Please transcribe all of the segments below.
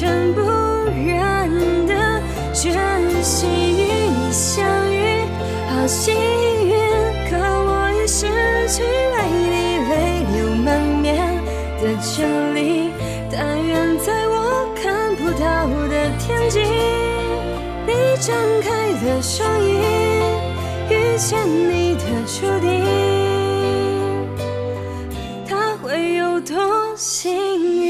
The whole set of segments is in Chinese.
全不染的真心与你相遇，好幸运。可我已失去为你泪流满面的权利，但愿在我看不到的天际。你张开了双翼，遇见你的注定，他会有多幸运？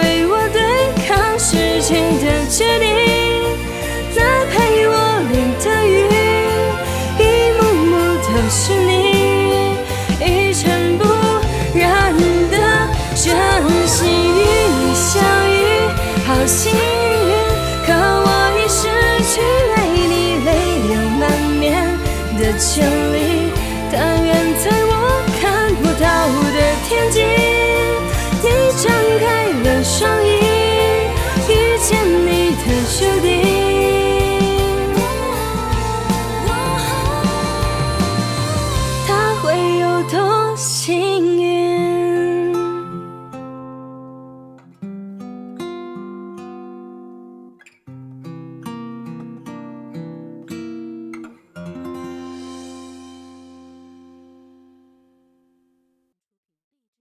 千里